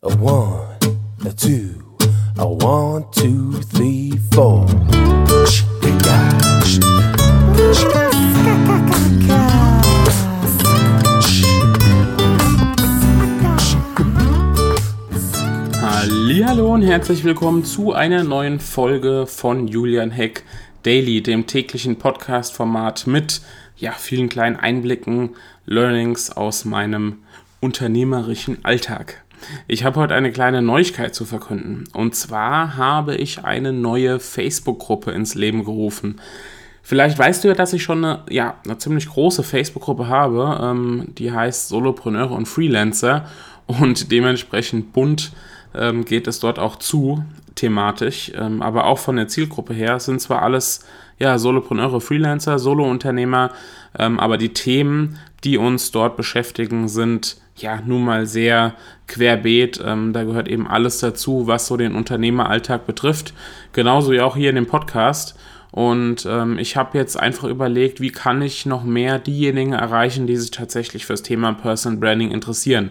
A one, a two, a one, two, three, four. Hallo und herzlich willkommen zu einer neuen Folge von Julian Heck Daily, dem täglichen Podcast-Format mit ja, vielen kleinen Einblicken, Learnings aus meinem unternehmerischen Alltag. Ich habe heute eine kleine Neuigkeit zu verkünden. Und zwar habe ich eine neue Facebook-Gruppe ins Leben gerufen. Vielleicht weißt du ja, dass ich schon eine, ja, eine ziemlich große Facebook-Gruppe habe. Ähm, die heißt Solopreneure und Freelancer. Und dementsprechend bunt ähm, geht es dort auch zu, thematisch. Ähm, aber auch von der Zielgruppe her sind zwar alles ja, Solopreneure, Freelancer, Solo-Unternehmer, ähm, aber die Themen, die uns dort beschäftigen, sind ja nun mal sehr querbeet. Ähm, da gehört eben alles dazu, was so den Unternehmeralltag betrifft. Genauso wie auch hier in dem Podcast. Und ähm, ich habe jetzt einfach überlegt, wie kann ich noch mehr diejenigen erreichen, die sich tatsächlich fürs Thema Personal Branding interessieren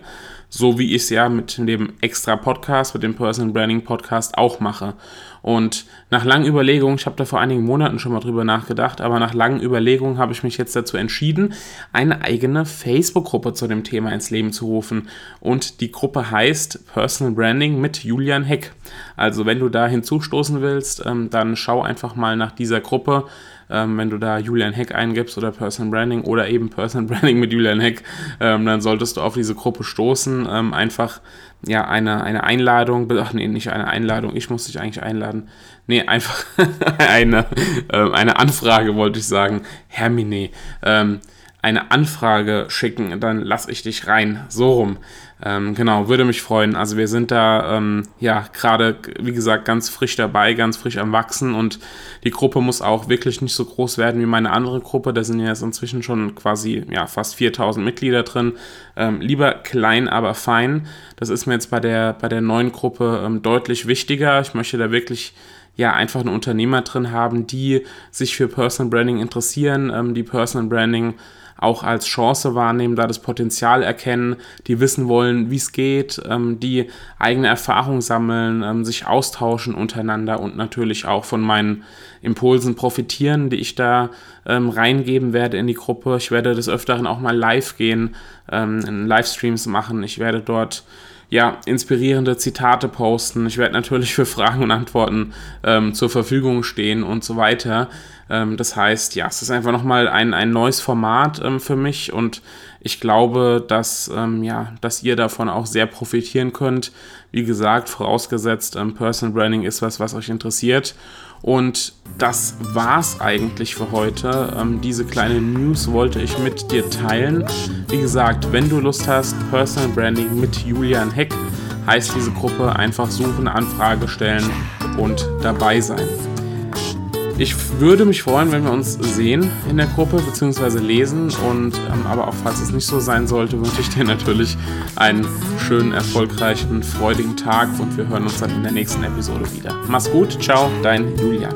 so wie ich es ja mit dem extra Podcast, mit dem Personal Branding Podcast auch mache. Und nach langen Überlegungen, ich habe da vor einigen Monaten schon mal drüber nachgedacht, aber nach langen Überlegungen habe ich mich jetzt dazu entschieden, eine eigene Facebook-Gruppe zu dem Thema ins Leben zu rufen. Und die Gruppe heißt Personal Branding mit Julian Heck. Also wenn du da hinzustoßen willst, ähm, dann schau einfach mal nach dieser Gruppe ähm, wenn du da Julian Heck eingibst oder Personal Branding oder eben Personal Branding mit Julian Heck, ähm, dann solltest du auf diese Gruppe stoßen. Ähm, einfach ja eine, eine Einladung, ach nee, nicht eine Einladung, ich muss dich eigentlich einladen. Nee, einfach eine, äh, eine Anfrage wollte ich sagen. Hermine. Eine Anfrage schicken, dann lass ich dich rein. So rum. Ähm, genau, würde mich freuen. Also wir sind da ähm, ja gerade, wie gesagt, ganz frisch dabei, ganz frisch am Wachsen und die Gruppe muss auch wirklich nicht so groß werden wie meine andere Gruppe. Da sind jetzt inzwischen schon quasi ja fast 4000 Mitglieder drin. Ähm, lieber klein, aber fein. Das ist mir jetzt bei der bei der neuen Gruppe ähm, deutlich wichtiger. Ich möchte da wirklich ja einfach einen Unternehmer drin haben, die sich für Personal Branding interessieren, ähm, die Personal Branding auch als Chance wahrnehmen, da das Potenzial erkennen, die wissen wollen, wie es geht, ähm, die eigene Erfahrung sammeln, ähm, sich austauschen untereinander und natürlich auch von meinen Impulsen profitieren, die ich da ähm, reingeben werde in die Gruppe. Ich werde des Öfteren auch mal live gehen, ähm, Livestreams machen. Ich werde dort ja, inspirierende Zitate posten. Ich werde natürlich für Fragen und Antworten ähm, zur Verfügung stehen und so weiter. Ähm, das heißt, ja, es ist einfach nochmal ein, ein neues Format ähm, für mich und ich glaube, dass, ähm, ja, dass ihr davon auch sehr profitieren könnt. Wie gesagt, vorausgesetzt, ähm, Personal Branding ist was, was euch interessiert. Und das war's eigentlich für heute. Ähm, diese kleine News wollte ich mit dir teilen. Wie gesagt, wenn du Lust hast, Personal Branding mit Julian Heck, heißt diese Gruppe einfach suchen, Anfrage stellen und dabei sein. Ich würde mich freuen, wenn wir uns sehen in der Gruppe bzw. lesen. Und ähm, aber auch falls es nicht so sein sollte, wünsche ich dir natürlich einen schönen, erfolgreichen, freudigen Tag und wir hören uns dann in der nächsten Episode wieder. Mach's gut, ciao, dein Julian.